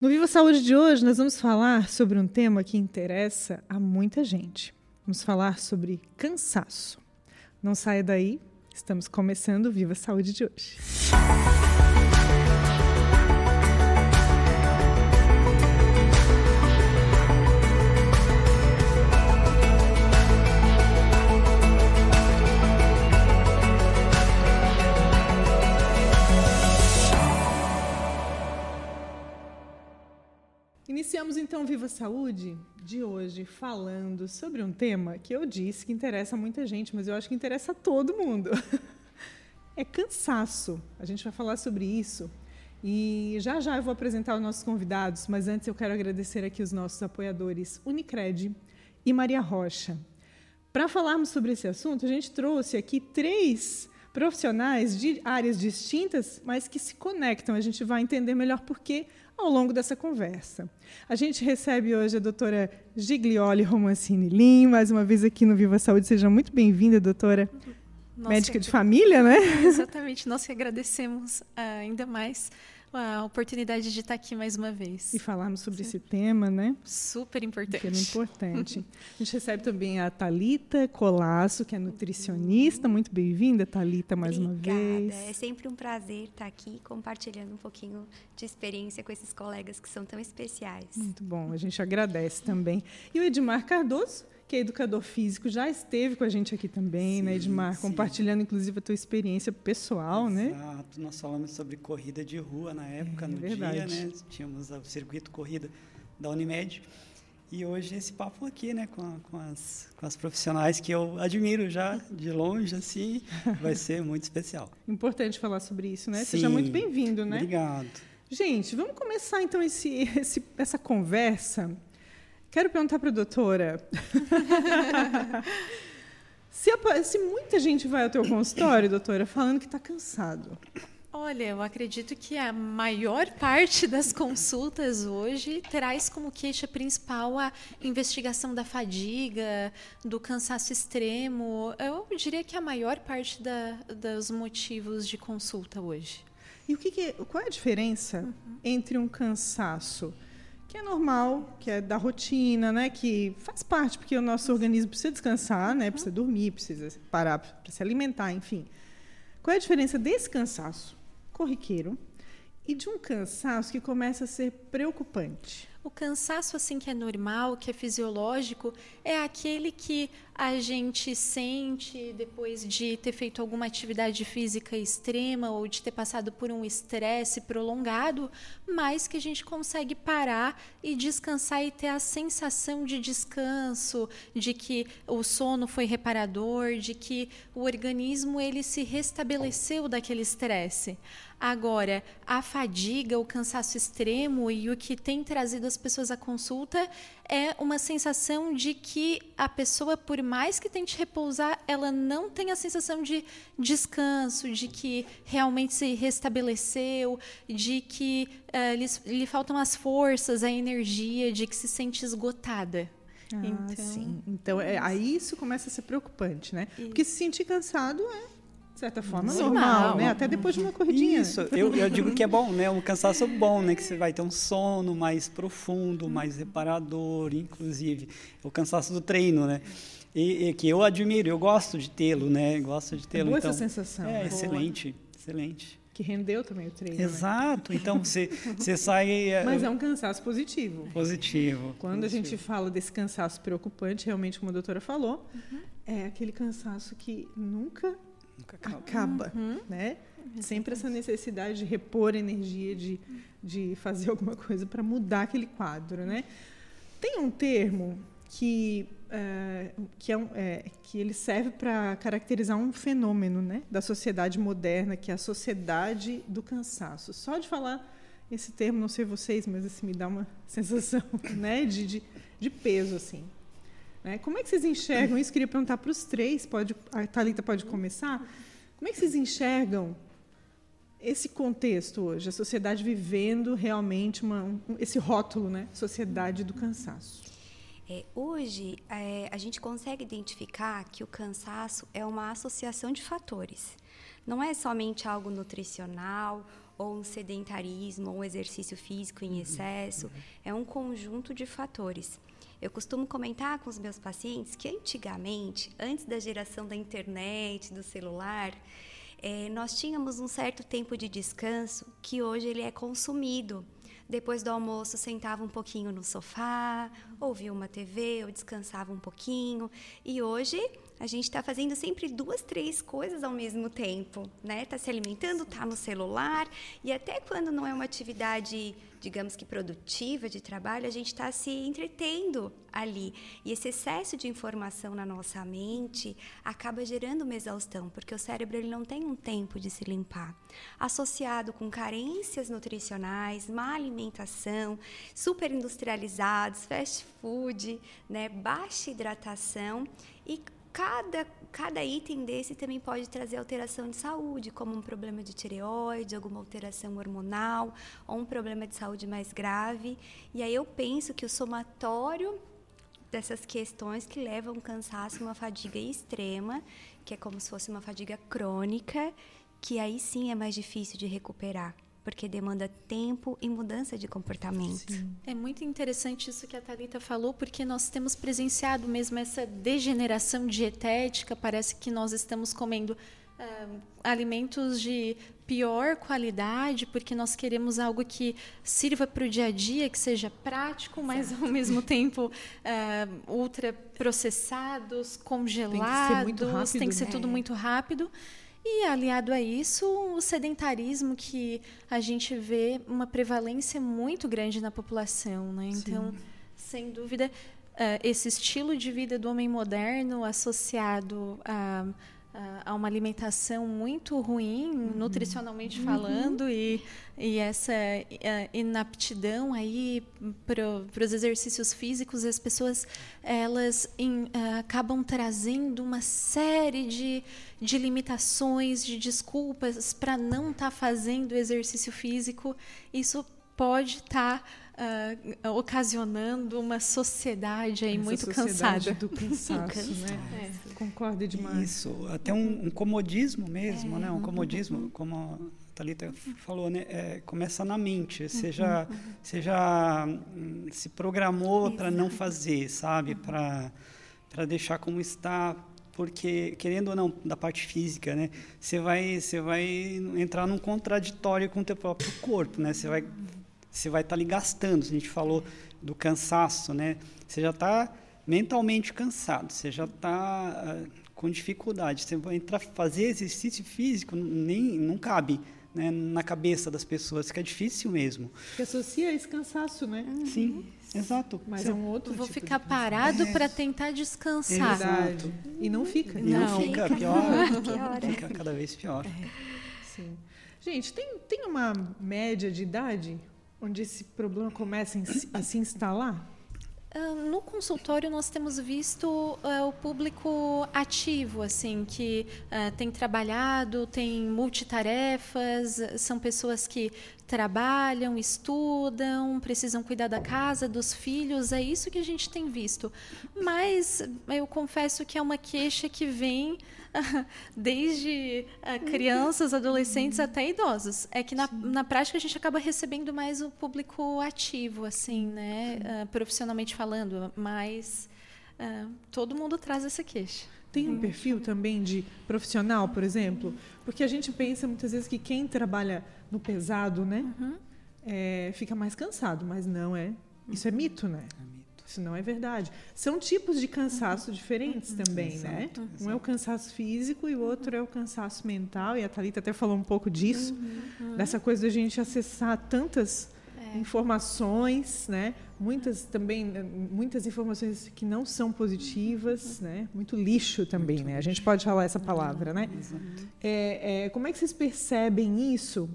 No Viva Saúde de hoje, nós vamos falar sobre um tema que interessa a muita gente. Vamos falar sobre cansaço. Não saia daí, estamos começando o Viva Saúde de hoje. Iniciamos então Viva Saúde de hoje falando sobre um tema que eu disse que interessa muita gente, mas eu acho que interessa a todo mundo. É cansaço. A gente vai falar sobre isso. E já já eu vou apresentar os nossos convidados, mas antes eu quero agradecer aqui os nossos apoiadores Unicred e Maria Rocha. Para falarmos sobre esse assunto, a gente trouxe aqui três profissionais de áreas distintas, mas que se conectam. A gente vai entender melhor por quê ao longo dessa conversa. A gente recebe hoje a doutora Giglioli Romancini Lim, mais uma vez aqui no Viva Saúde. Seja muito bem-vinda, doutora. Nossa, Médica de família, né? Exatamente. Nós que agradecemos uh, ainda mais a oportunidade de estar aqui mais uma vez. E falarmos sobre Sim. esse tema, né? Super importante. Tema importante. a gente recebe também a Talita Colasso, que é nutricionista. Muito bem-vinda, Talita, mais Obrigada. uma vez. É sempre um prazer estar aqui compartilhando um pouquinho de experiência com esses colegas que são tão especiais. Muito bom, a gente agradece também. E o Edmar Cardoso, que é educador físico, já esteve com a gente aqui também, sim, né, Edmar? Sim. Compartilhando, inclusive, a tua experiência pessoal, Exato. né? Exato. Nós falamos sobre corrida de rua na época, é, no verdade. dia, né? Tínhamos o circuito corrida da Unimed. E hoje esse papo aqui, né, com, com, as, com as profissionais que eu admiro já de longe, assim, vai ser muito especial. Importante falar sobre isso, né? Sim. Seja muito bem-vindo, né? Obrigado. Gente, vamos começar então esse, esse, essa conversa Quero perguntar para a doutora. se, se, muita gente vai ao teu consultório, doutora, falando que está cansado. Olha, eu acredito que a maior parte das consultas hoje traz como queixa principal a investigação da fadiga, do cansaço extremo. Eu diria que a maior parte da, dos motivos de consulta hoje. E o que, que qual é a diferença uhum. entre um cansaço? Que é normal, que é da rotina, né? Que faz parte, porque o nosso organismo precisa descansar, né? Precisa dormir, precisa parar para se alimentar, enfim. Qual é a diferença desse cansaço corriqueiro e de um cansaço que começa a ser preocupante? O cansaço assim que é normal, que é fisiológico, é aquele que a gente sente depois de ter feito alguma atividade física extrema ou de ter passado por um estresse prolongado, mas que a gente consegue parar e descansar e ter a sensação de descanso, de que o sono foi reparador, de que o organismo ele se restabeleceu daquele estresse. Agora, a fadiga, o cansaço extremo e o que tem trazido as pessoas à consulta é uma sensação de que a pessoa, por mais que tente repousar, ela não tem a sensação de descanso, de que realmente se restabeleceu, de que uh, lhe, lhe faltam as forças, a energia, de que se sente esgotada. Ah, então, sim. Então, é, aí isso começa a ser preocupante, né? Isso. Porque se sentir cansado é de certa forma, normal, normal, né? Até depois de uma corridinha. Isso, eu, eu digo que é bom, né? Um cansaço bom, né? Que você vai ter um sono mais profundo, mais reparador, inclusive. O cansaço do treino, né? E, e que eu admiro, eu gosto de tê-lo, né? Gosto de tê-lo. É boa então, essa sensação. É, excelente, excelente. Que rendeu também o treino. Né? Exato. Né? Então você, você sai. É, Mas é um cansaço positivo. Positivo. Quando positivo. a gente fala desse cansaço preocupante, realmente, como a doutora falou, uhum. é aquele cansaço que nunca Nunca acaba. acaba uhum. né? Sempre essa necessidade de repor energia, de, de fazer alguma coisa para mudar aquele quadro, né? Tem um termo que é, que, é, um, é, que ele serve para caracterizar um fenômeno né, da sociedade moderna, que é a sociedade do cansaço. Só de falar esse termo, não sei vocês, mas assim, me dá uma sensação né, de, de, de peso. assim. Né? Como é que vocês enxergam isso? Queria perguntar para os três, pode, a Thalita pode começar. Como é que vocês enxergam esse contexto hoje, a sociedade vivendo realmente uma, um, esse rótulo, né? Sociedade do cansaço. É, hoje, é, a gente consegue identificar que o cansaço é uma associação de fatores. Não é somente algo nutricional ou um sedentarismo, ou um exercício físico em excesso. É um conjunto de fatores. Eu costumo comentar com os meus pacientes que antigamente, antes da geração da internet, do celular, é, nós tínhamos um certo tempo de descanso que hoje ele é consumido. Depois do almoço, sentava um pouquinho no sofá, ouvia uma TV ou descansava um pouquinho. E hoje a gente está fazendo sempre duas, três coisas ao mesmo tempo, né? Está se alimentando, está no celular e até quando não é uma atividade digamos que produtiva de trabalho, a gente está se entretendo ali. E esse excesso de informação na nossa mente acaba gerando uma exaustão, porque o cérebro ele não tem um tempo de se limpar. Associado com carências nutricionais, má alimentação, super industrializados, fast food, né, baixa hidratação e cada, cada item desse também pode trazer alteração de saúde, como um problema de tireoide, alguma alteração hormonal, ou um problema de saúde mais grave. E aí eu penso que o somatório dessas questões que levam um cansaço, uma fadiga extrema, que é como se fosse uma fadiga crônica, que aí sim é mais difícil de recuperar porque demanda tempo e mudança de comportamento. Sim. É muito interessante isso que a Talita falou, porque nós temos presenciado mesmo essa degeneração dietética. Parece que nós estamos comendo uh, alimentos de pior qualidade, porque nós queremos algo que sirva para o dia a dia, que seja prático, mas certo. ao mesmo tempo uh, ultra processados, congelados, tem que ser, muito rápido, tem que ser né? tudo muito rápido. E aliado a isso, o sedentarismo que a gente vê uma prevalência muito grande na população, né? Então, sem dúvida, uh, esse estilo de vida do homem moderno associado a a uma alimentação muito ruim, uhum. nutricionalmente uhum. falando, e, e essa inaptidão aí para os exercícios físicos, as pessoas elas in, uh, acabam trazendo uma série de, de limitações, de desculpas para não estar tá fazendo exercício físico. Isso pode estar tá uh, ocasionando uma sociedade aí Essa muito sociedade cansada. do cansaço, né? É. Concordo demais. Isso, até um, um comodismo mesmo, é. né? Um comodismo, como a Thalita falou, né? É, começa na mente. Você já, uhum. você já se programou para não fazer, sabe? Para para deixar como está porque querendo ou não da parte física né você vai você vai entrar num contraditório com o teu próprio corpo né você vai você vai estar tá ali gastando. A gente falou do cansaço, né? Você já está mentalmente cansado, você já está uh, com dificuldade. Você vai entrar fazer exercício físico nem não cabe. Né, na cabeça das pessoas, fica difícil mesmo. Que associa esse cansaço, né? Sim, exato. Mas é um outro Vou tipo ficar parado é. para tentar descansar. Exato. E não fica. E não, não fica, pior. pior. Fica cada vez pior. É. Sim. Gente, tem, tem uma média de idade onde esse problema começa a se instalar? Ah, no consultório nós temos visto uh, o público ativo, assim, que uh, tem trabalhado, tem multitarefas, são pessoas que trabalham, estudam, precisam cuidar da casa, dos filhos, é isso que a gente tem visto. Mas eu confesso que é uma queixa que vem desde uh, crianças, adolescentes uhum. até idosos. É que na, na prática a gente acaba recebendo mais o público ativo, assim, né, uh, profissionalmente falando, mas uh, todo mundo traz essa queixa. Tem um perfil também de profissional, por exemplo? Porque a gente pensa muitas vezes que quem trabalha no pesado, né, uhum. é, fica mais cansado, mas não é. Isso é mito, né? É mito. Isso não é verdade. São tipos de cansaço uhum. diferentes uhum. também, exato, né? Exato. Um é o cansaço físico e o outro é o cansaço mental. E a Thalita até falou um pouco disso, uhum. dessa coisa de a gente acessar tantas é. informações, né? Muitas também, muitas informações que não são positivas, uhum. né? Muito lixo também, Muito né? A gente pode falar essa palavra, né? É, é, como é que vocês percebem isso?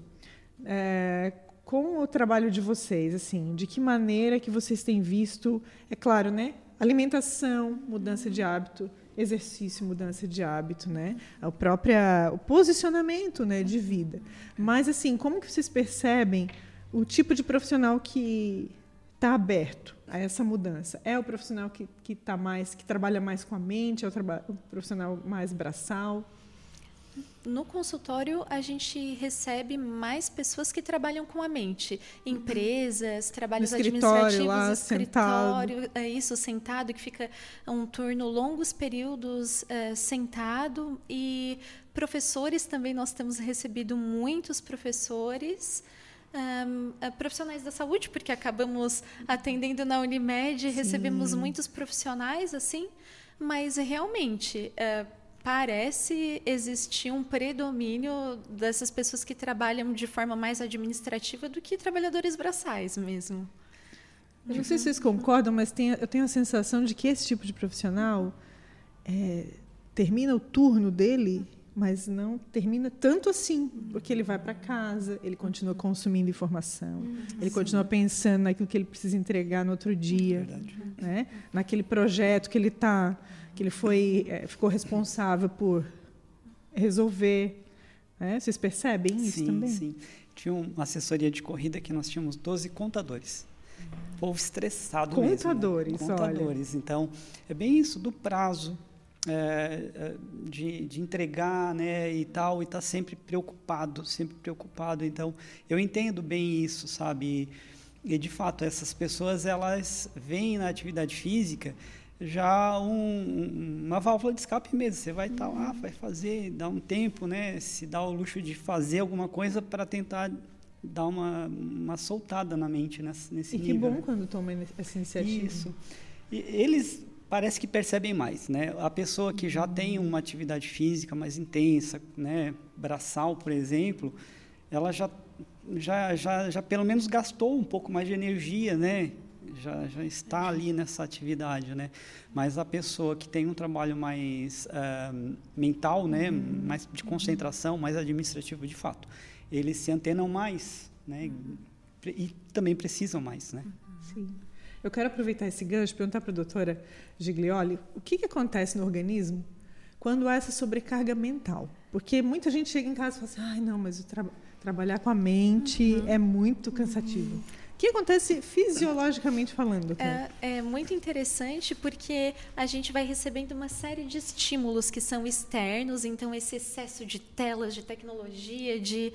É, com o trabalho de vocês, assim, de que maneira que vocês têm visto, é claro, né? Alimentação, mudança de hábito, exercício, mudança de hábito, né? O próprio o posicionamento, né, de vida. Mas assim, como que vocês percebem o tipo de profissional que está aberto a essa mudança? É o profissional que que está mais, que trabalha mais com a mente, é o, o profissional mais braçal? No consultório, a gente recebe mais pessoas que trabalham com a mente. Empresas, trabalhos administrativos, lá, escritório, sentado. é isso, sentado, que fica um turno longos períodos é, sentado. E professores também, nós temos recebido muitos professores. Um, profissionais da saúde, porque acabamos atendendo na Unimed, Sim. recebemos muitos profissionais assim, mas realmente uh, parece existir um predomínio dessas pessoas que trabalham de forma mais administrativa do que trabalhadores braçais mesmo. Eu não sei se vocês concordam, mas tem, eu tenho a sensação de que esse tipo de profissional é, termina o turno dele, mas não termina tanto assim, porque ele vai para casa, ele continua consumindo informação, uhum. ele continua pensando naquilo que ele precisa entregar no outro dia, né? naquele projeto que ele está que ele foi é, ficou responsável por resolver. Né? Vocês percebem isso sim, também? Sim, Tinha uma assessoria de corrida que nós tínhamos 12 contadores. Povo estressado contadores, mesmo. Né? Contadores, olha. Então, é bem isso, do prazo, é, de, de, entregar né, e tal, e estar tá sempre preocupado, sempre preocupado. Então, eu entendo bem isso, sabe? E, e, de fato, essas pessoas, elas vêm na atividade física já um, uma válvula de escape mesmo. Você vai estar lá, vai fazer, dar um tempo, né? Se dá o luxo de fazer alguma coisa para tentar dar uma, uma soltada na mente nesse, nesse e nível. E que bom quando toma essa iniciativa. Isso. E eles parece que percebem mais, né? A pessoa que já tem uma atividade física mais intensa, né? Braçal, por exemplo, ela já já, já, já pelo menos gastou um pouco mais de energia, né? Já, já está ali nessa atividade, né? Mas a pessoa que tem um trabalho mais uh, mental, né, uhum. mais de concentração, mais administrativo de fato, eles se antenam mais, né? Uhum. E também precisam mais, né? Sim. Eu quero aproveitar esse gancho e perguntar para a doutora Giglioli o que, que acontece no organismo quando há essa sobrecarga mental. Porque muita gente chega em casa e fala assim, ai, não, mas tra trabalhar com a mente uhum. é muito cansativo. Uhum. O que acontece fisiologicamente falando? É, é, muito interessante porque a gente vai recebendo uma série de estímulos que são externos, então esse excesso de telas, de tecnologia, de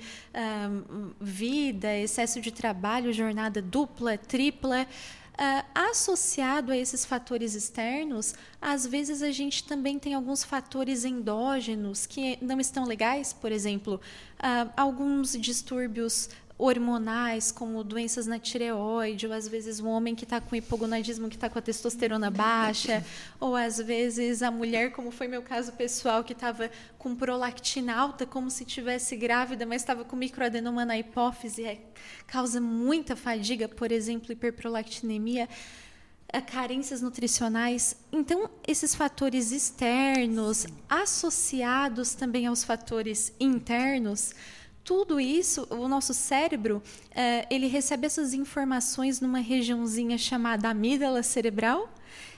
vida, excesso de trabalho, jornada dupla, tripla. Uh, associado a esses fatores externos, às vezes a gente também tem alguns fatores endógenos que não estão legais, por exemplo, uh, alguns distúrbios hormonais, como doenças na tireoide, ou às vezes um homem que está com hipogonadismo, que está com a testosterona baixa, ou às vezes a mulher, como foi meu caso pessoal, que estava com prolactina alta, como se tivesse grávida, mas estava com microadenoma na hipófise, é, causa muita fadiga, por exemplo, hiperprolactinemia carências nutricionais. Então, esses fatores externos, associados também aos fatores internos, tudo isso, o nosso cérebro, é, ele recebe essas informações numa regiãozinha chamada amígdala cerebral,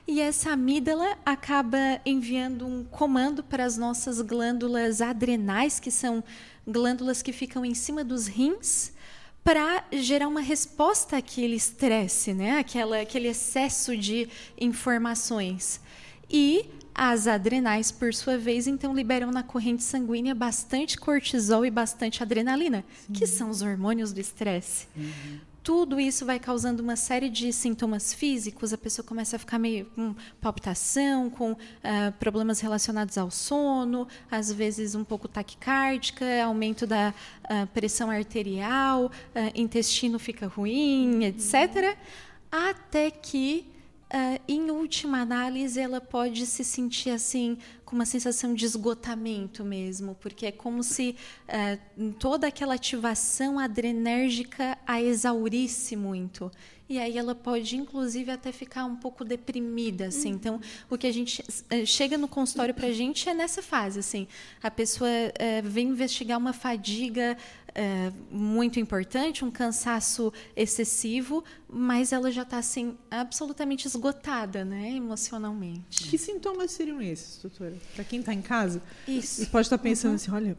e essa amígdala acaba enviando um comando para as nossas glândulas adrenais, que são glândulas que ficam em cima dos rins, para gerar uma resposta àquele estresse, né? Aquela, aquele excesso de informações. E as adrenais, por sua vez, então liberam na corrente sanguínea bastante cortisol e bastante adrenalina, Sim. que são os hormônios do estresse. Uhum. Tudo isso vai causando uma série de sintomas físicos. A pessoa começa a ficar meio com palpitação, com uh, problemas relacionados ao sono, às vezes um pouco taquicárdica, aumento da uh, pressão arterial, uh, intestino fica ruim, etc. Até que Uh, em última análise, ela pode se sentir assim, com uma sensação de esgotamento mesmo, porque é como se uh, toda aquela ativação adrenérgica a exaurisse muito. E aí ela pode, inclusive, até ficar um pouco deprimida, assim. Uhum. Então, o que a gente uh, chega no consultório para a gente é nessa fase, assim. A pessoa vem investigar uma fadiga é, muito importante, um cansaço excessivo, mas ela já está assim absolutamente esgotada, né, emocionalmente. Que sintomas seriam esses, doutora? Para quem está em casa, isso. pode estar tá pensando uhum. assim, olha,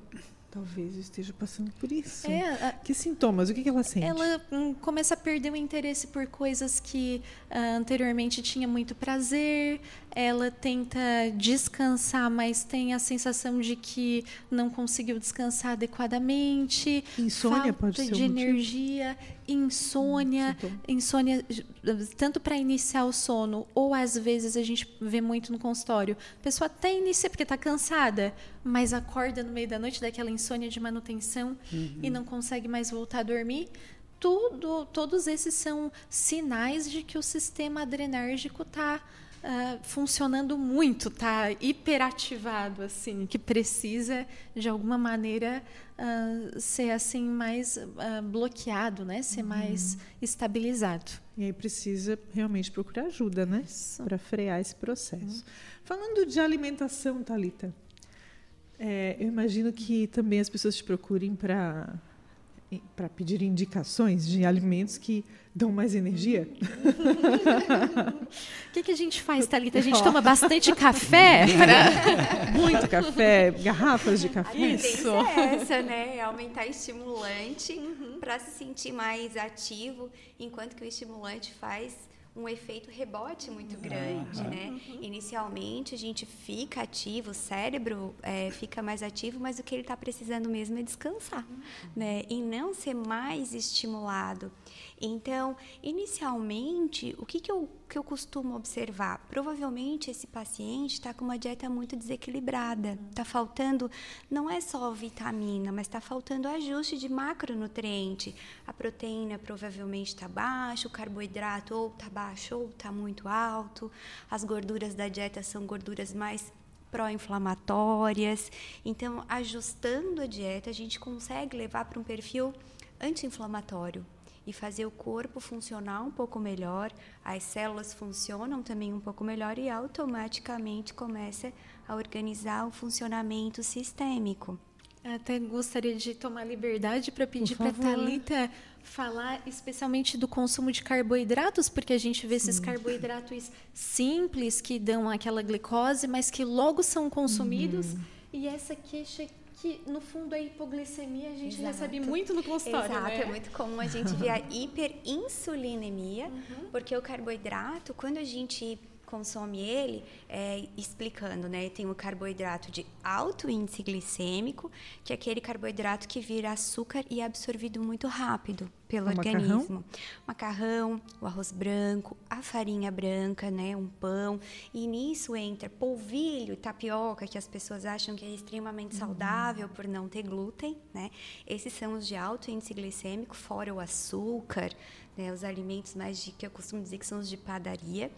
Talvez eu esteja passando por isso. É, a, que sintomas? O que, que ela sente? Ela hum, começa a perder o interesse por coisas que uh, anteriormente tinha muito prazer. Ela tenta descansar, mas tem a sensação de que não conseguiu descansar adequadamente. Insônia falta pode ser de um energia, insônia, Hum, insônia tanto para iniciar o sono ou às vezes a gente vê muito no consultório. A pessoa até inicia porque está cansada, mas acorda no meio da noite daquela insônia de manutenção e não consegue mais voltar a dormir. Tudo, todos esses são sinais de que o sistema adrenérgico está ah, funcionando muito, está hiperativado, assim, que precisa de alguma maneira ah, ser assim mais ah, bloqueado, né? Ser mais estabilizado. E aí precisa realmente procurar ajuda, né? Para frear esse processo. Falando de alimentação, Talita, eu imagino que também as pessoas te procurem para para pedir indicações de alimentos que dão mais energia. O que, que a gente faz, Thalita? A gente toma bastante café? Pra... Muito café, garrafas de café. A tendência é essa, né? É aumentar estimulante Uhum. para se sentir mais ativo, enquanto que o estimulante faz um efeito rebote muito grande, né? Inicialmente a gente fica ativo, o cérebro é, fica mais ativo, mas o que ele está precisando mesmo é descansar, né? E não ser mais estimulado. Então, inicialmente, o que, que, eu, que eu costumo observar? Provavelmente esse paciente está com uma dieta muito desequilibrada. Está faltando, não é só vitamina, mas está faltando ajuste de macronutriente. A proteína provavelmente está baixa, o carboidrato ou está baixo ou está muito alto. As gorduras da dieta são gorduras mais pró-inflamatórias. Então, ajustando a dieta, a gente consegue levar para um perfil anti-inflamatório e fazer o corpo funcionar um pouco melhor, as células funcionam também um pouco melhor e automaticamente começa a organizar o funcionamento sistêmico. Até gostaria de tomar liberdade para pedir para Talita falar especialmente do consumo de carboidratos, porque a gente vê Sim. esses carboidratos simples que dão aquela glicose, mas que logo são consumidos. Uhum. E essa queixa que no fundo a hipoglicemia a gente Exato. recebe muito no consultório. Exato, né? é muito comum a gente ver a hiperinsulinemia, uhum. porque o carboidrato, quando a gente consome ele, é, explicando, né? Tem o carboidrato de alto índice glicêmico, que é aquele carboidrato que vira açúcar e é absorvido muito rápido pelo o organismo. Macarrão? macarrão, o arroz branco, a farinha branca, né? Um pão. E nisso entra polvilho e tapioca, que as pessoas acham que é extremamente uhum. saudável por não ter glúten, né? Esses são os de alto índice glicêmico, fora o açúcar, né? Os alimentos mais de, que eu costumo dizer que são os de padaria.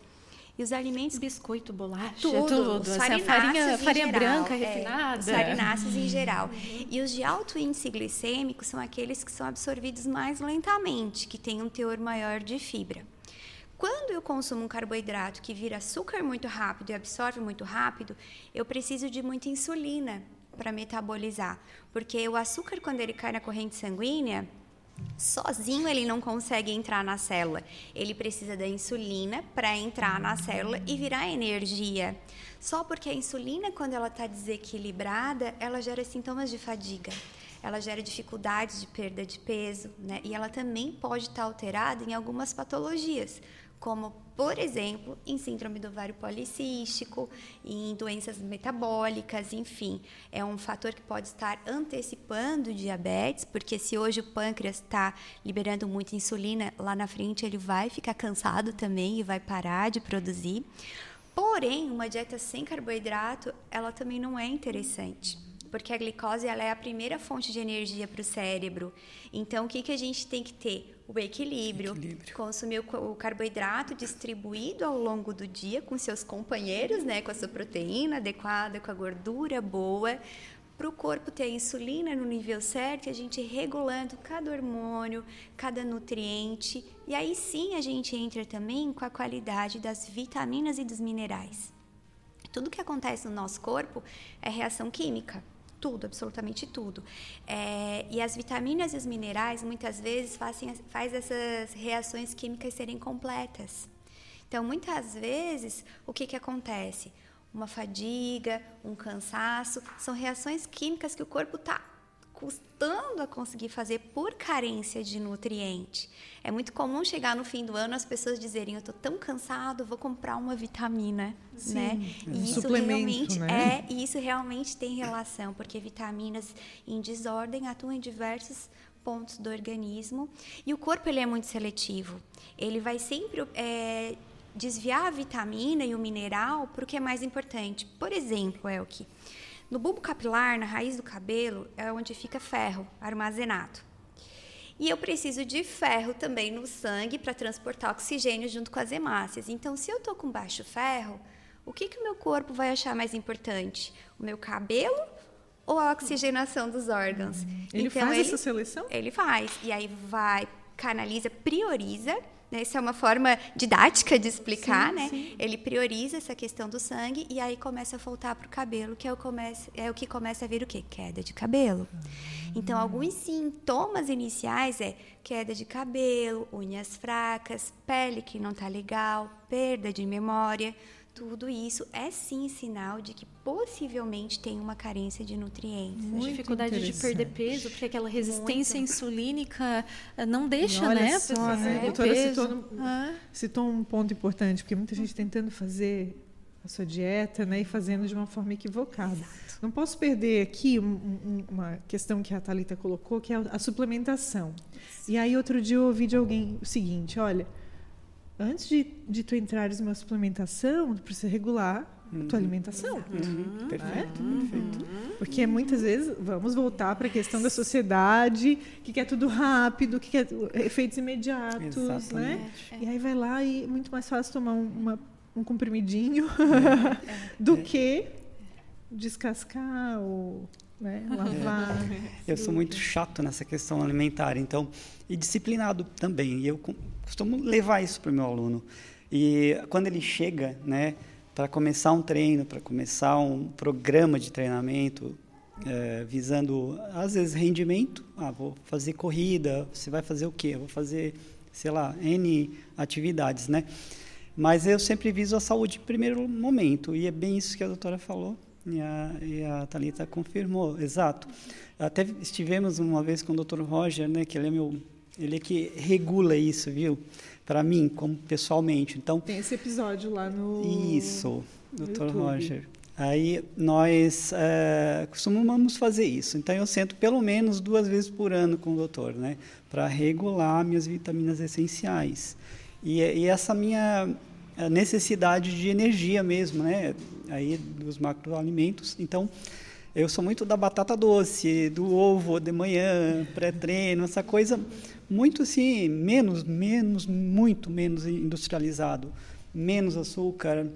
E os alimentos. Biscoito, bolacha, tudo. tudo. Assim, farinha, farinha geral, branca é, refinada. Os farináceos em geral. Uhum. E os de alto índice glicêmico são aqueles que são absorvidos mais lentamente, que têm um teor maior de fibra. Quando eu consumo um carboidrato que vira açúcar muito rápido e absorve muito rápido, eu preciso de muita insulina para metabolizar. Porque o açúcar, quando ele cai na corrente sanguínea, sozinho ele não consegue entrar na célula. Ele precisa da insulina para entrar na célula e virar energia. Só porque a insulina, quando ela está desequilibrada, ela gera sintomas de fadiga. Ela gera dificuldades de perda de peso, né? E ela também pode estar tá alterada em algumas patologias, como, por exemplo, em síndrome do ovário policístico, em doenças metabólicas, enfim. É um fator que pode estar antecipando o diabetes, porque se hoje o pâncreas está liberando muita insulina, lá na frente ele vai ficar cansado também e vai parar de produzir. Porém, uma dieta sem carboidrato, ela também não é interessante porque a glicose ela é a primeira fonte de energia para o cérebro. Então, o que, que a gente tem que ter? O equilíbrio. equilíbrio. Consumir o carboidrato distribuído ao longo do dia com seus companheiros, né? com a sua proteína adequada, com a gordura boa, para o corpo ter a insulina no nível certo e a gente regulando cada hormônio, cada nutriente. E aí sim a gente entra também com a qualidade das vitaminas e dos minerais. Tudo que acontece no nosso corpo é reação química tudo, absolutamente tudo. É, e as vitaminas e os minerais muitas vezes fazem faz essas reações químicas serem completas. Então, muitas vezes, o que, que acontece? Uma fadiga, um cansaço, são reações químicas que o corpo está custando a conseguir fazer por carência de nutriente. É muito comum chegar no fim do ano as pessoas dizerem: "Eu estou tão cansado, vou comprar uma vitamina", Sim, né? É e isso realmente né? é, e isso realmente tem relação, porque vitaminas em desordem atuam em diversos pontos do organismo e o corpo ele é muito seletivo. Ele vai sempre é, desviar a vitamina e o mineral para o que é mais importante. Por exemplo, Elke, no bulbo capilar, na raiz do cabelo, é onde fica ferro armazenado. E eu preciso de ferro também no sangue para transportar oxigênio junto com as hemácias. Então, se eu estou com baixo ferro, o que, que o meu corpo vai achar mais importante? O meu cabelo ou a oxigenação dos órgãos? Ele então, faz ele, essa seleção? Ele faz. E aí vai, canaliza, prioriza né? Essa é uma forma didática de explicar, sim, né? Sim. Ele prioriza essa questão do sangue e aí começa a voltar para o cabelo, que é o, comece, é o que começa a vir o quê? Queda de cabelo. Então, alguns sintomas iniciais é queda de cabelo, unhas fracas, pele que não está legal, perda de memória tudo isso é sim sinal de que possivelmente tem uma carência de nutrientes. Muito dificuldade de perder peso, porque aquela resistência Muito. insulínica eh, não deixa, né? Só, né? A doutora citou, ah. citou um ponto importante, porque muita gente tentando fazer a sua dieta né, e fazendo de uma forma equivocada. Exato. Não posso perder aqui um, um, uma questão que a Thalita colocou, que é a suplementação. Sim. E aí, outro dia, eu ouvi de alguém o seguinte: olha, antes de, de tu entrares numa suplementação, tu precisa regular uhum. tua alimentação. Uhum. Perfeito, uhum. perfeito. Porque muitas vezes vamos voltar para a questão da sociedade que quer tudo rápido, que quer efeitos imediatos, né? Exatamente. né? É. E aí vai lá e é muito mais fácil tomar uma, um comprimidinho é. do é. que descascar ou né? lavar. É. Eu sou muito chato nessa questão alimentar, então e disciplinado também. E eu costumo levar isso para o meu aluno. E quando ele chega, né, para começar um treino, para começar um programa de treinamento, é, visando às vezes rendimento, ah, vou fazer corrida, você vai fazer o quê? Eu vou fazer, sei lá, n atividades, né? Mas eu sempre viso a saúde em primeiro momento e é bem isso que a doutora falou e a, e a Thalita confirmou, exato. Até estivemos uma vez com o Dr. Roger, né, que ele é meu, ele é que regula isso, viu? Para mim, como pessoalmente. Então tem esse episódio lá no isso, Dr. Roger. Aí nós é, costumamos fazer isso. Então eu sento pelo menos duas vezes por ano com o doutor, né, para regular minhas vitaminas essenciais. E, e essa minha necessidade de energia mesmo, né? Aí dos macroalimentos. Então, eu sou muito da batata doce, do ovo de manhã, pré-treino, essa coisa muito assim, menos, menos, muito menos industrializado, menos açúcar,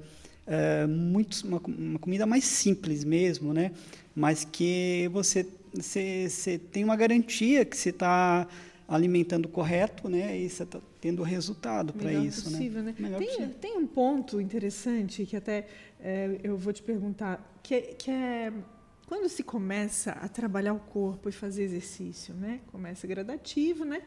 é, muito, uma, uma, comida mais simples mesmo, né? Mas que você, você, você tem uma garantia que você está alimentando correto, né? E você está tendo resultado para isso, né? possível, né? né? Tem, possível. tem um ponto interessante que até é, eu vou te perguntar, que, é, que é quando se começa a trabalhar o corpo e fazer exercício, né? Começa gradativo, né?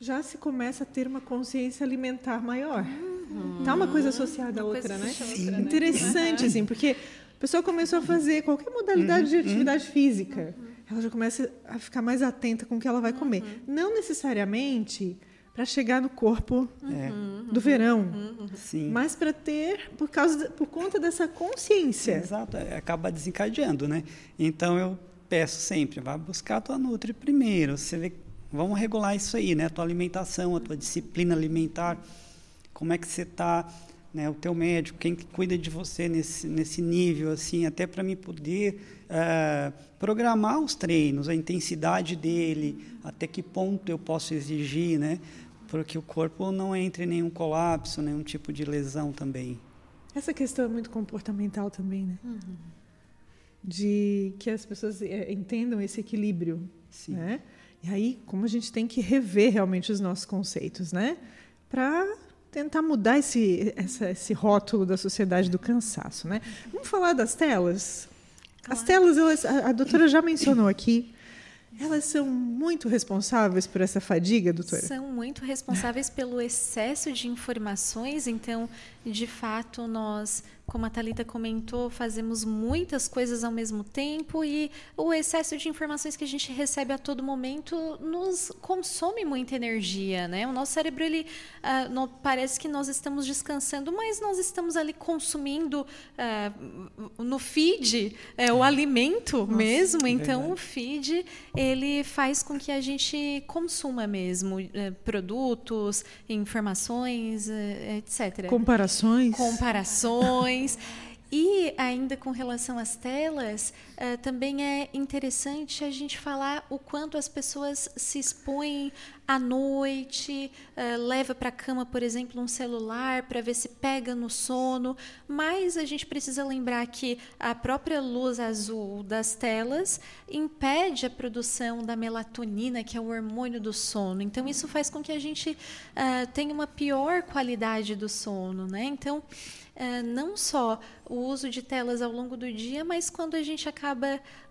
Já se começa a ter uma consciência alimentar maior. Uhum. Tá uma coisa associada à outra, né? Outra, né? Interessante, assim, porque a pessoa começou a fazer qualquer modalidade uhum. de atividade física. Uhum ela já começa a ficar mais atenta com o que ela vai comer. Uhum. Não necessariamente para chegar no corpo é. do verão, Sim. mas para ter por causa de, por conta dessa consciência. Exato, é, acaba desencadeando, né? Então eu peço sempre, vá buscar a tua nutri primeiro. Você vê, vamos regular isso aí, né? A tua alimentação, a tua disciplina alimentar, como é que você está né, o teu médico, quem cuida de você nesse, nesse nível, assim, até para me poder uh, programar os treinos, a intensidade dele, até que ponto eu posso exigir, né, para que o corpo não entre em nenhum colapso, nenhum tipo de lesão também. Essa questão é muito comportamental também, né? Uhum. De que as pessoas é, entendam esse equilíbrio, Sim. né? E aí, como a gente tem que rever realmente os nossos conceitos, né? Para tentar mudar esse, essa, esse rótulo da sociedade do cansaço. Né? Vamos falar das telas? Claro. As telas, elas, a, a doutora já mencionou aqui, elas são muito responsáveis por essa fadiga, doutora? São muito responsáveis pelo excesso de informações, então, de fato, nós como a Talita comentou, fazemos muitas coisas ao mesmo tempo e o excesso de informações que a gente recebe a todo momento nos consome muita energia, né? O nosso cérebro ele uh, não, parece que nós estamos descansando, mas nós estamos ali consumindo uh, no feed é, o alimento Nossa, mesmo. É então o feed ele faz com que a gente consuma mesmo uh, produtos, informações, etc. Comparações. Comparações. E ainda com relação às telas, uh, também é interessante a gente falar o quanto as pessoas se expõem à noite, uh, leva para a cama, por exemplo, um celular para ver se pega no sono. Mas a gente precisa lembrar que a própria luz azul das telas impede a produção da melatonina, que é o hormônio do sono. Então isso faz com que a gente uh, tenha uma pior qualidade do sono, né? Então não só o uso de telas ao longo do dia, mas quando a gente acaba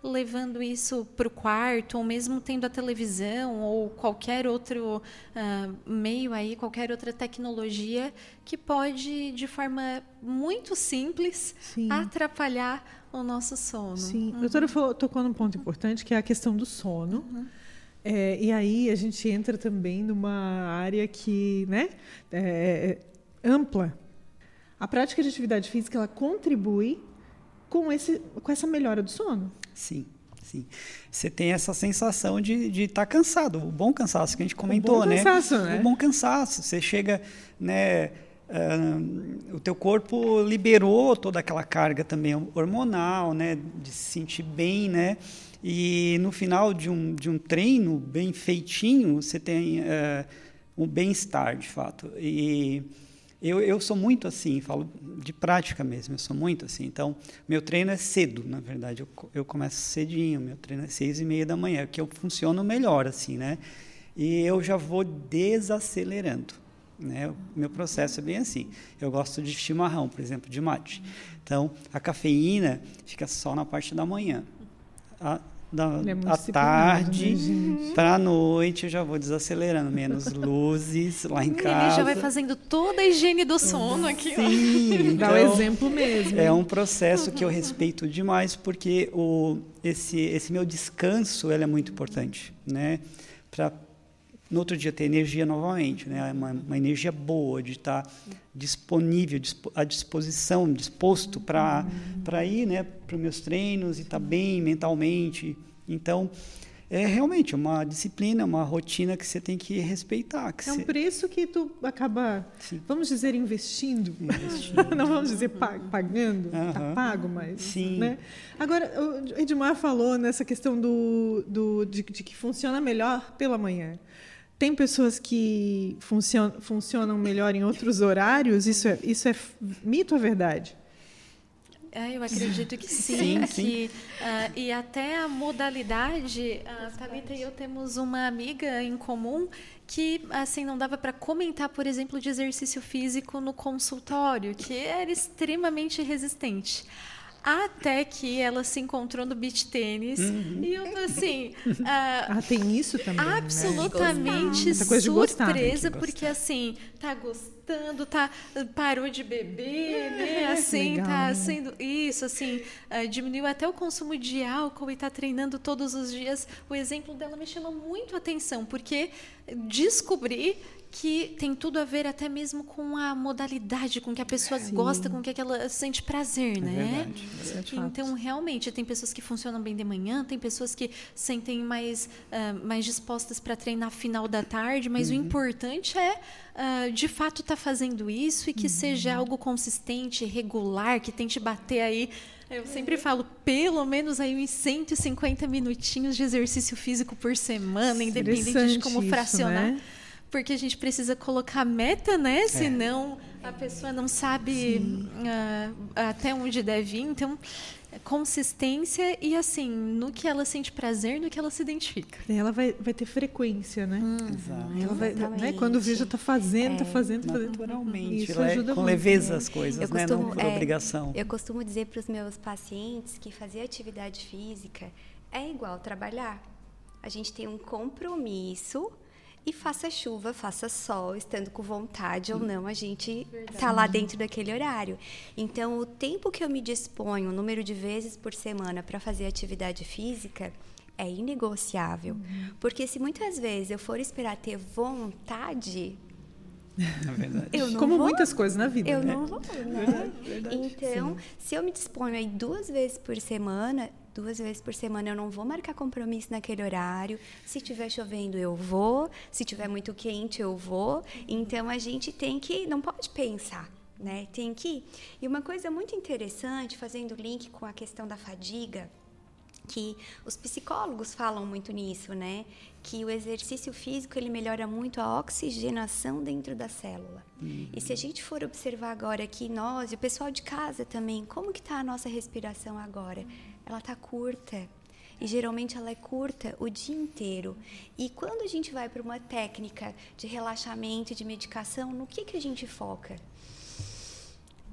levando isso para o quarto, ou mesmo tendo a televisão, ou qualquer outro uh, meio aí, qualquer outra tecnologia que pode, de forma muito simples, Sim. atrapalhar o nosso sono. Sim, uhum. a doutora falou, tocou num ponto importante, que é a questão do sono. Uhum. É, e aí a gente entra também numa área que, né, é, é ampla, a prática de atividade física ela contribui com, esse, com essa melhora do sono. Sim, sim. Você tem essa sensação de estar tá cansado, o bom cansaço que a gente comentou, o bom né? Cansaço, né? O bom cansaço. Você chega, né? Uh, o teu corpo liberou toda aquela carga também hormonal, né? De se sentir bem, né? E no final de um, de um treino bem feitinho, você tem uh, um bem-estar, de fato. E eu, eu sou muito assim, falo de prática mesmo, eu sou muito assim. Então, meu treino é cedo, na verdade. Eu, eu começo cedinho, meu treino é seis e meia da manhã, que eu funciono melhor, assim, né? E eu já vou desacelerando. Né? Meu processo é bem assim. Eu gosto de chimarrão, por exemplo, de mate. Então, a cafeína fica só na parte da manhã. A, da é à tarde né, para a noite eu já vou desacelerando menos luzes lá em casa. Ele já vai fazendo toda a higiene do sono aqui. Sim, dá o então, exemplo mesmo. É um processo que eu respeito demais porque o esse esse meu descanso ele é muito importante, né? Para no outro dia ter energia novamente, né? Uma, uma energia boa de estar tá disponível, à disposição, disposto para uhum. para ir, né, para os meus treinos e estar tá bem mentalmente. Então, é realmente uma disciplina, uma rotina que você tem que respeitar. Que é um preço que tu acaba, Sim. vamos dizer, investindo. investindo. Não vamos dizer pagando, está uhum. pago, mas. Sim. Né? Agora, o Edmar falou nessa questão do, do de, de que funciona melhor pela manhã. Tem pessoas que funcionam, funcionam melhor em outros horários? Isso é, isso é mito ou é verdade? É, eu acredito que sim. sim, que, Uh, e até a modalidade, a Thalita e eu temos uma amiga em comum que assim não dava para comentar, por exemplo, de exercício físico no consultório, que era extremamente resistente. Até que ela se encontrou no beach tênis. Uhum. E eu tô assim. Uh, ah, tem isso também. Né? Absolutamente né? surpresa, porque assim, tá gostando, tá, parou de beber, é, né? Assim, legal, tá né? sendo. Isso, assim, uh, diminuiu até o consumo de álcool e tá treinando todos os dias. O exemplo dela me chamou muito a atenção, porque descobri que tem tudo a ver até mesmo com a modalidade com que a pessoa Sim. gosta, com que ela sente prazer, é né? Verdade, é então, realmente, tem pessoas que funcionam bem de manhã, tem pessoas que sentem mais, uh, mais dispostas para treinar final da tarde, mas uhum. o importante é, uh, de fato, estar tá fazendo isso e que uhum. seja algo consistente, regular, que tente bater aí eu sempre falo, pelo menos aí uns 150 minutinhos de exercício físico por semana, independente de como fracionar. né? Porque a gente precisa colocar meta, né? É. Senão a pessoa não sabe uh, até onde deve ir. Então, consistência e assim, no que ela sente prazer, no que ela se identifica. Ela vai, vai ter frequência, né? Hum, Exato. Ela vai, né? Quando vê, já está fazendo, está é, fazendo, tá fazendo. Naturalmente. Isso ajuda com muito, leveza né? as coisas, eu né? Costumo, não por é, obrigação. Eu costumo dizer para os meus pacientes que fazer atividade física é igual trabalhar. A gente tem um compromisso E faça chuva, faça sol, estando com vontade ou não, a gente está lá dentro daquele horário. Então, o tempo que eu me disponho, o número de vezes por semana para fazer atividade física, é inegociável. Uhum. Porque se muitas vezes eu for esperar ter vontade, é verdade. Eu não Como vou, muitas coisas na vida. Eu né? não vou, né? Verdade, verdade. Então, Sim. se eu me disponho aí duas vezes por semana, duas vezes por semana eu não vou marcar compromisso naquele horário. Se estiver chovendo, eu vou. Se estiver muito quente, eu vou. Então a gente tem que, não pode pensar. Né? Tem que ir. E uma coisa muito interessante, fazendo link com a questão da fadiga, que os psicólogos falam muito nisso, né? Que o exercício físico ele melhora muito a oxigenação dentro da célula. Uhum. E se a gente for observar agora aqui nós e o pessoal de casa também, como que está a nossa respiração agora? Ela está curta. E geralmente ela é curta o dia inteiro. E quando a gente vai para uma técnica de relaxamento, de medicação, no que que a gente foca?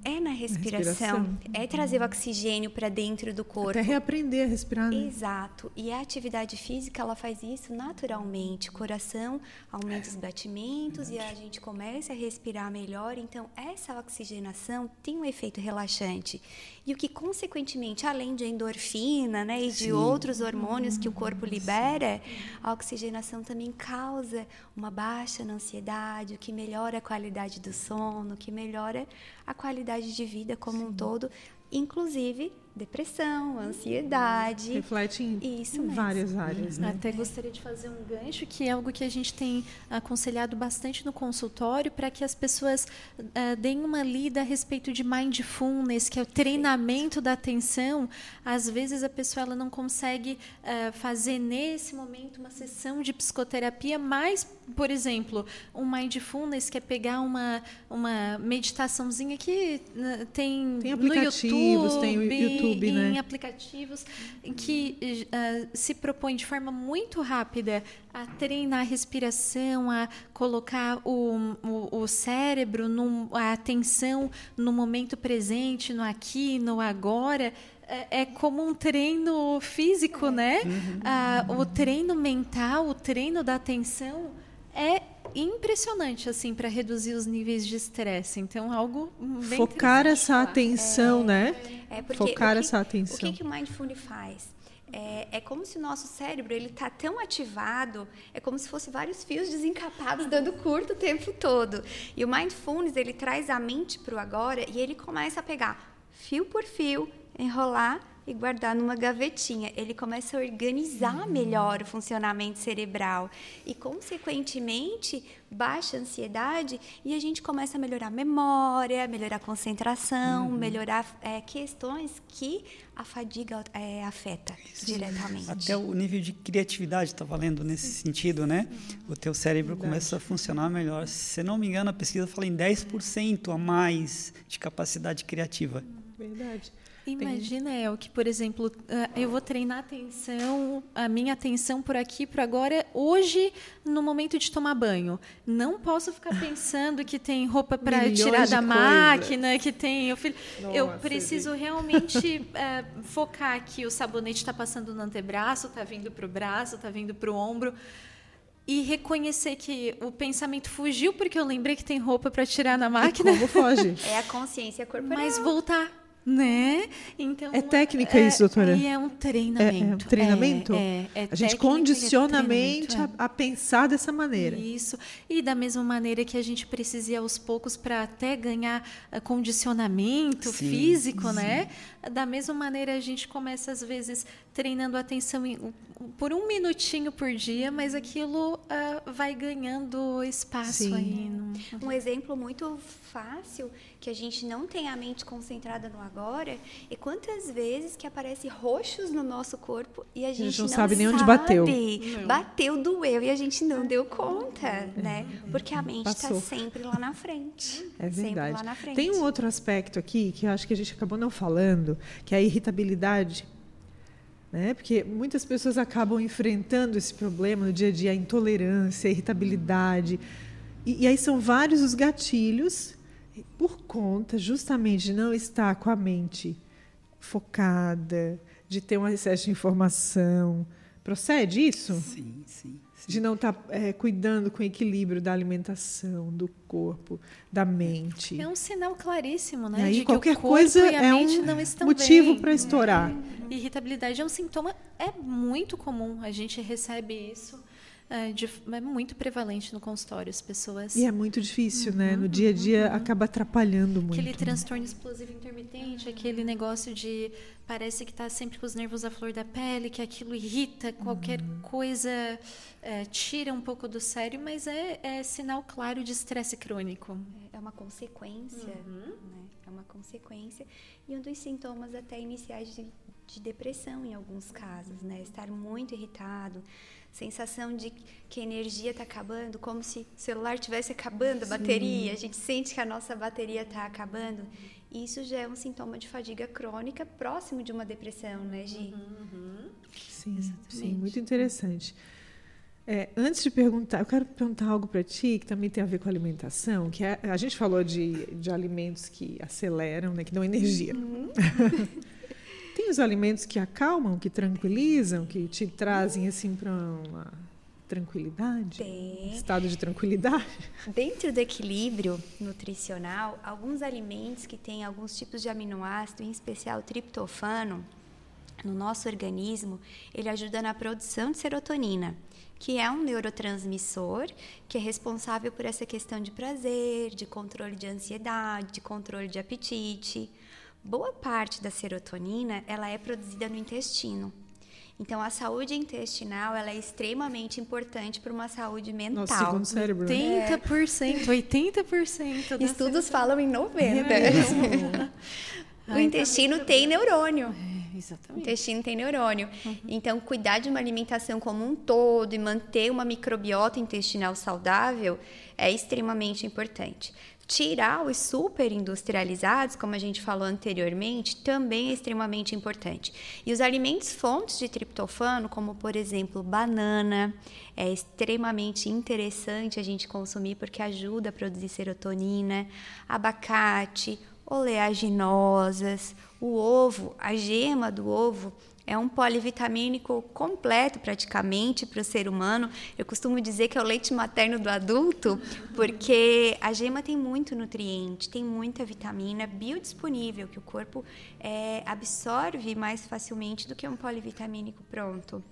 É na respiração, respiração. é trazer o oxigênio para dentro do corpo. Até reaprender a respirar. Né? Exato. E a atividade física, ela faz isso naturalmente. O coração aumenta os batimentos e a gente começa a respirar melhor. Então, essa oxigenação tem um efeito relaxante. E o que, consequentemente, além de endorfina né, e de Sim. outros hormônios que o corpo libera, a oxigenação também causa uma baixa na ansiedade, o que melhora a qualidade do sono, o que melhora a qualidade de vida como Sim. um todo, inclusive depressão, ansiedade. Reflete em, Isso em várias áreas. Né? Até gostaria de fazer um gancho, que é algo que a gente tem aconselhado bastante no consultório, para que as pessoas uh, deem uma lida a respeito de mindfulness, que é o treinamento da atenção. Às vezes a pessoa ela não consegue uh, fazer nesse momento uma sessão de psicoterapia, mas, por exemplo, um mindfulness que é pegar uma, uma meditaçãozinha que uh, tem, tem aplicativos, no YouTube, tem o YouTube YouTube, em né? aplicativos que uh, se propõem de forma muito rápida a treinar a respiração, a colocar o, o, o cérebro, num, a atenção no momento presente, no aqui, no agora é, é como um treino físico, né? Uhum. Ah, o treino mental, o treino da atenção é impressionante assim para reduzir os níveis de estresse. Então, algo bem focar essa atenção, é, né? É porque focar que, essa atenção. O que, que o mindfulness faz? É, é, como se o nosso cérebro ele está tão ativado, é como se fosse vários fios desencapados dando curto o tempo todo. E o mindfulness ele traz a mente para o agora e ele começa a pegar fio por fio, enrolar e guardar numa gavetinha. Ele começa a organizar melhor o funcionamento cerebral e, consequentemente, baixa a ansiedade e a gente começa a melhorar a memória, melhorar a concentração, uhum. melhorar é, questões que a fadiga é, afeta Isso. diretamente. Até o nível de criatividade está valendo nesse sentido, né? Uhum. O teu cérebro Verdade. começa a funcionar melhor. Se não me engano, a pesquisa fala em 10% a mais de capacidade criativa. Verdade. Imagina, El, que, por exemplo, ah, eu vou treinar a atenção, a minha atenção por aqui, por agora, hoje, no momento de tomar banho. Não posso ficar pensando que tem roupa para tirar da máquina, que tem. Eu, Nossa, eu preciso gente. realmente uh, focar que o sabonete está passando no antebraço, está vindo para o braço, está vindo para o ombro e reconhecer que o pensamento fugiu porque eu lembrei que tem roupa para tirar na máquina. E como foge? É a consciência corporal. Mas voltar né? Então, é técnica é, isso, doutora? E é um treinamento. É, é um treinamento? É, é, é a gente condiciona a mente a, é. a, pensar dessa maneira. Isso. E da mesma maneira que a gente precisa ir aos poucos para até ganhar ah, condicionamento sim, físico, sim. né? Da mesma maneira a gente começa às vezes treinando a atenção em, por um minutinho por dia, mas aquilo uh, vai ganhando espaço sim. aí. No... Um exemplo muito fácil que a gente não tem a mente concentrada no agora e quantas vezes que aparece roxos no nosso corpo e a gente, a gente não, não, sabe nem onde bateu. Não. Bateu, doeu e a gente não deu conta, é. né? Porque a mente está sempre lá na frente. É verdade. lá na frente. Tem um outro aspecto aqui que eu acho que a gente acabou não falando, que é a irritabilidade. Né? Porque muitas pessoas acabam enfrentando esse problema no dia a dia, a intolerância, a irritabilidade. E, e aí são vários os gatilhos por conta justamente de não estar com a mente focada, de ter um excesso de informação. Procede isso? Sim, sim. De não estar tá, é, cuidando com o equilíbrio da alimentação, do corpo, da mente. É um sinal claríssimo, né? E aí, de qualquer coisa é um motivo para estourar. É. Irritabilidade é um sintoma, é muito comum. A gente recebe isso é, de, é, muito prevalente no consultório. As pessoas. E é muito difícil, uhum, né? No dia a dia uhum. acaba atrapalhando muito. Aquele né? transtorno explosivo intermitente, aquele negócio de parece que está sempre com os nervos à flor da pele, que aquilo irrita, qualquer uhum. coisa é, tira um pouco do sério, mas é, é sinal claro de estresse crônico. É uma consequência, uhum. né? É uma consequência e um dos sintomas até iniciais de, de depressão em alguns casos, né? Estar muito irritado sensação de que a energia está acabando, como se o celular estivesse acabando a bateria, a gente sente que a nossa bateria está acabando. Isso já é um sintoma de fadiga crônica próximo de uma depressão, né, Gi? Uhum. Sim, sim, muito interessante. É, antes de perguntar, eu quero perguntar algo para ti que também tem a ver com alimentação, que é, a gente falou de, de alimentos que aceleram, né, que dão energia. Uhum. Tem os alimentos que acalmam, que tranquilizam, que te trazem assim para uma tranquilidade? Tem. Estado de tranquilidade? Dentro do equilíbrio nutricional, alguns alimentos que têm alguns tipos de aminoácido, em especial triptofano, no nosso organismo, ele ajuda na produção de serotonina, que é um neurotransmissor que é responsável por essa questão de prazer, de controle de ansiedade, de controle de apetite boa parte da serotonina ela é produzida no intestino. Então, a saúde intestinal ela é extremamente importante para uma saúde mental. Nosso segundo cérebro. 80%, 80%. Estudos falam em 90%. É o intestino tem neurônio. É, exatamente. O intestino tem neurônio. Uhum. Então, cuidar de uma alimentação como um todo e manter uma microbiota intestinal saudável é extremamente importante. Tirar os superindustrializados, como a gente falou anteriormente, também é extremamente importante. E os alimentos fontes de triptofano, como por exemplo banana, é extremamente interessante a gente consumir porque ajuda a produzir serotonina, abacate, oleaginosas, o ovo, a gema do ovo é um polivitamínico completo, praticamente, para o ser humano. Eu costumo dizer que é o leite materno do adulto, porque a gema tem muito nutriente, tem muita vitamina biodisponível, que o corpo é, absorve mais facilmente do que um polivitamínico pronto.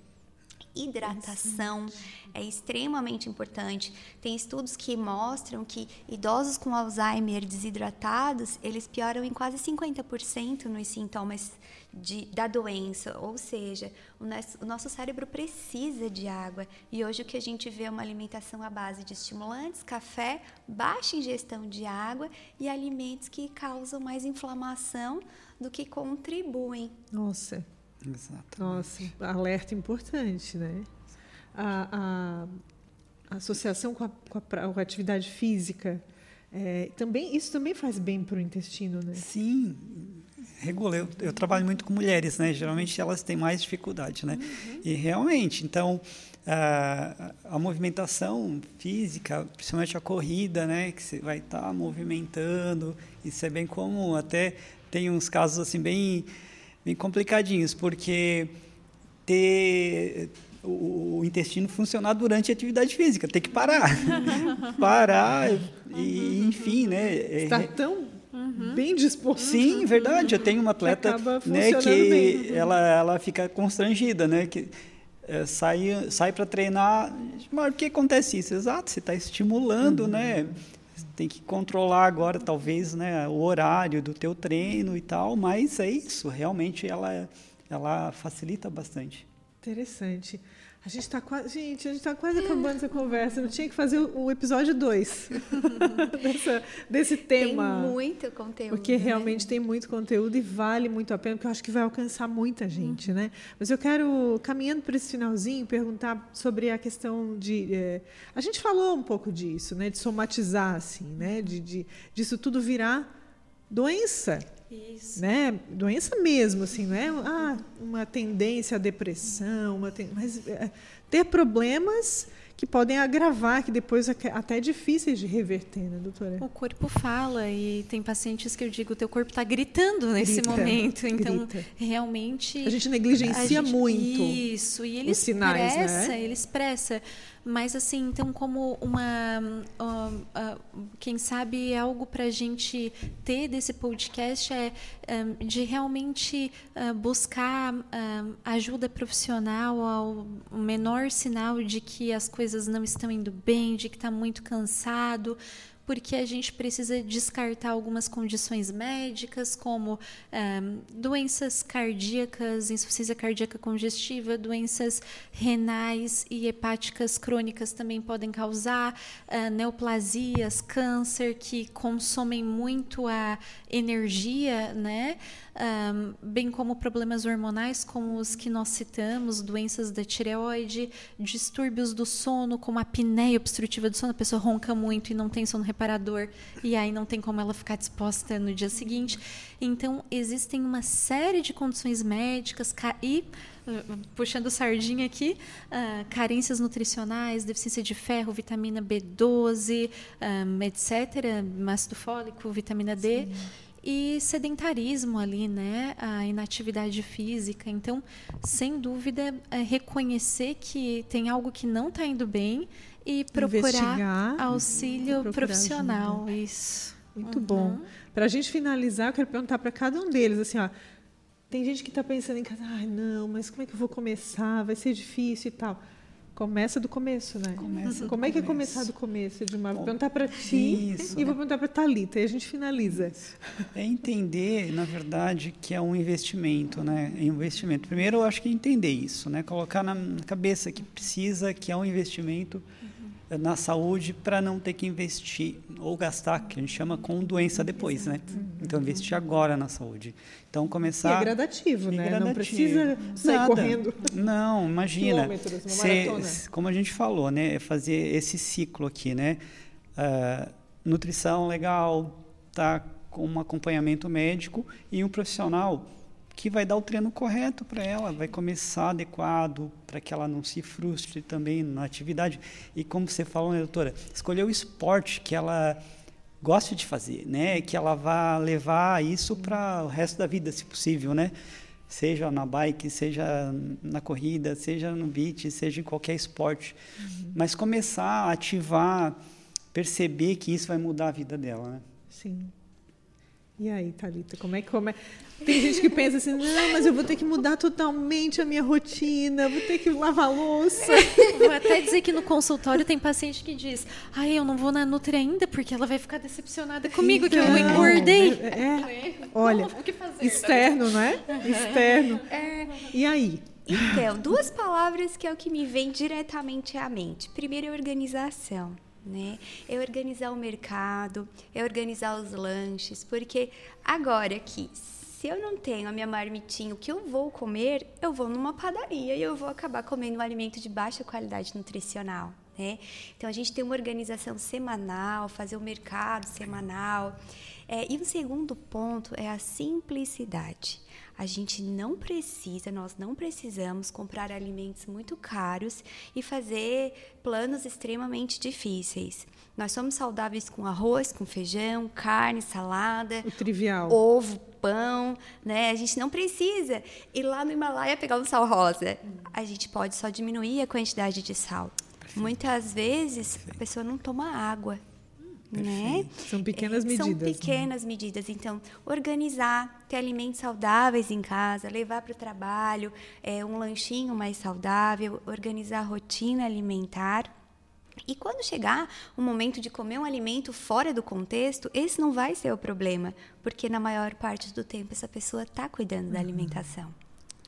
Hidratação é extremamente importante. Tem estudos que mostram que idosos com Alzheimer desidratados, eles pioram em quase 50% nos sintomas de, da doença, ou seja, o nosso, o nosso, cérebro precisa de água. E hoje o que a gente vê é uma alimentação à base de estimulantes, café, baixa ingestão de água e alimentos que causam mais inflamação do que contribuem. Nossa. Exato. Nossa, alerta importante, né? A, a, a associação com a, com a, atividade física, é, também, isso também faz bem para o intestino, né? Sim, regula. Eu, eu, trabalho muito com mulheres, né? Geralmente elas têm mais dificuldade, né? Uhum. E realmente, então a, a, movimentação física, principalmente a corrida, né? Que você vai estar tá movimentando, isso é bem comum. Até tem uns casos assim bem, bem complicadinhos, porque ter o, o intestino funcionar durante a atividade física, tem que parar, parar e enfim, né? Está tão uhum. bem disposto. Sim, verdade. Eu tenho uma atleta né, que bem. ela, ela fica constrangida, né? Que, é, sai sai para treinar, mas por que acontece isso? Exato, você está estimulando, uhum. né? Tem que controlar agora, talvez, né, o horário do teu treino e tal, mas é isso, realmente ela, ela facilita bastante. Interessante. A gente está quase, gente, a gente está quase acabando essa conversa. Eu tinha que fazer o, episódio 2 desse tema. Tem muito conteúdo. Porque né? realmente tem muito conteúdo e vale muito a pena, porque eu acho que vai alcançar muita gente, uhum. né? Mas eu quero, caminhando para esse finalzinho, perguntar sobre a questão de. É, a gente falou um pouco disso, né? De somatizar, assim, né? De, de, disso tudo virar doença. Isso. Né? Doença mesmo, assim, não é ah, uma tendência à depressão, uma ten... mas é, ter problemas que podem agravar, que depois é até é difíceis de reverter, né, doutora? O corpo fala e tem pacientes que eu digo, o teu corpo está gritando nesse grita, momento, então grita. realmente a gente negligencia a gente, muito. Isso, e ele os sinais, expressa, né? ele expressa Mas assim, então como uma, uh, uh, quem sabe é algo para a gente ter desse podcast é um, de realmente uh, buscar ajuda profissional ao menor sinal de que as coisas não estão indo bem, de que está muito cansado porque a gente precisa descartar algumas condições médicas, como um, doenças cardíacas, insuficiência cardíaca congestiva, doenças renais e hepáticas crônicas também podem causar, uh, neoplasias, câncer, que consomem muito a energia, né? Um, bem como problemas hormonais, como os que nós citamos, doenças da tireoide, distúrbios do sono, como a apneia obstrutiva do sono, a pessoa ronca muito e não tem sono reparador, e aí não tem como ela ficar disposta no dia seguinte. Então, existem uma série de condições médicas e puxando sardinha aqui, uh, carências nutricionais, deficiência de ferro, vitamina B12, um, etc., ácido fólico, vitamina D. Sim e sedentarismo ali, né? A inatividade física. Então, sem dúvida, é reconhecer que tem algo que não está indo bem e procurar Investigar, auxílio procurar profissional. Ajuda. Isso. Muito uhum. bom. Para a gente finalizar, eu quero perguntar para cada um deles assim, ó. Tem gente que está pensando em casa, ai não, mas como é que eu vou começar? Vai ser difícil e tal. Começa do começo, né? Começa Como é que é começar do começo, Edmar? Vou perguntar para ti Isso, e vou perguntar para Talita e a gente finaliza. Isso. É entender, na verdade, que é um investimento, né? É um investimento. Primeiro, eu acho que é entender isso, né? Colocar na cabeça que precisa, que é um investimento. Na saúde para não ter que investir ou gastar, que a gente chama com doença depois, né? Então, investir agora na saúde. Então começar. E é gradativo, né? Gradativo. Não precisa sair Nada. correndo. Não, imagina. Cê, como a gente falou, né? Fazer esse ciclo aqui, né? Uh, nutrição legal, tá com um acompanhamento médico e um profissional que vai dar o treino correto para ela, vai começar adequado para que ela não se frustre também na atividade. E como você falou, né, doutora, escolher o esporte que ela goste de fazer, né? Que ela vá levar isso para o resto da vida, se possível, né? Seja na bike, seja na corrida, seja no beach, seja em qualquer esporte. Uhum. Mas começar a ativar, perceber que isso vai mudar a vida dela, né? Sim. E aí, Thalita, como é que come... Tem gente que pensa assim, não, mas eu vou ter que mudar totalmente a minha rotina, vou ter que lavar louça. Vou até dizer que no consultório tem paciente que diz, ai, eu não vou na Nutri ainda porque ela vai ficar decepcionada comigo então, que eu então, engordei. É, é. olha, externo, não é? Externo. É. E aí? Então, duas palavras que é o que me vem diretamente à mente. Primeiro é organização né? É organizar o mercado, é organizar os lanches, porque agora que se eu não tenho a minha marmitinha, o que eu vou comer, eu vou numa padaria e eu vou acabar comendo um alimento de baixa qualidade nutricional, né? Então a gente tem uma organização semanal, fazer o mercado semanal. É, e o segundo ponto é a simplicidade. A gente não precisa, nós não precisamos comprar alimentos muito caros e fazer planos extremamente difíceis. Nós somos saudáveis com arroz, com feijão, carne, salada, o trivial, ovo, pão, né? A gente não precisa ir lá no Himalaia pegar um sal rosa. A gente pode só diminuir a quantidade de sal. Perfeito. Muitas vezes a pessoa não toma água né? São pequenas medidas. São né? pequenas né? medidas. Então, organizar, ter alimentos saudáveis em casa, levar para o trabalho, é, um lanchinho mais saudável, organizar a rotina alimentar. E quando chegar o momento de comer um alimento fora do contexto, esse não vai ser o problema, porque na maior parte do tempo essa pessoa está cuidando da uhum. alimentação.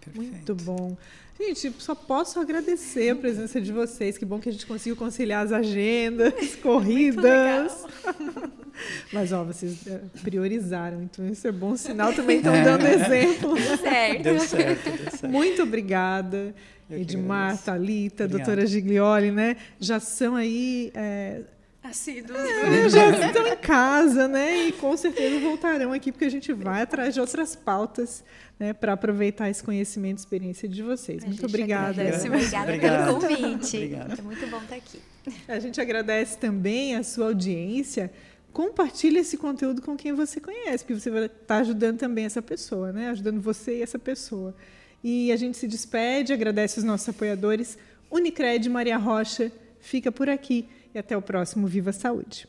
Perfeito. Muito bom. Gente, só posso agradecer a presença de vocês. Que bom que a gente conseguiu conciliar as agendas, corridas. Mas, ó, vocês eh, priorizaram, então isso é bom sinal. Também estão é. dando exemplo. Certo. Deu certo, deu certo. Muito obrigada. Edmar, Thalita, doutora Giglioli, né? Já são aí é, assíduos. É, já estão em casa, né? E com certeza voltarão aqui, porque a gente vai atrás de outras pautas né, para aproveitar esse conhecimento e experiência de vocês. A muito obrigada. Obrigada pelo convite. Obrigado. É muito bom estar aqui. A gente agradece também a sua audiência. Compartilhe esse conteúdo com quem você conhece, porque você vai estar ajudando também essa pessoa, né? Ajudando você e essa pessoa. E a gente se despede, agradece os nossos apoiadores, Unicred Maria Rocha, fica por aqui e até o próximo Viva Saúde.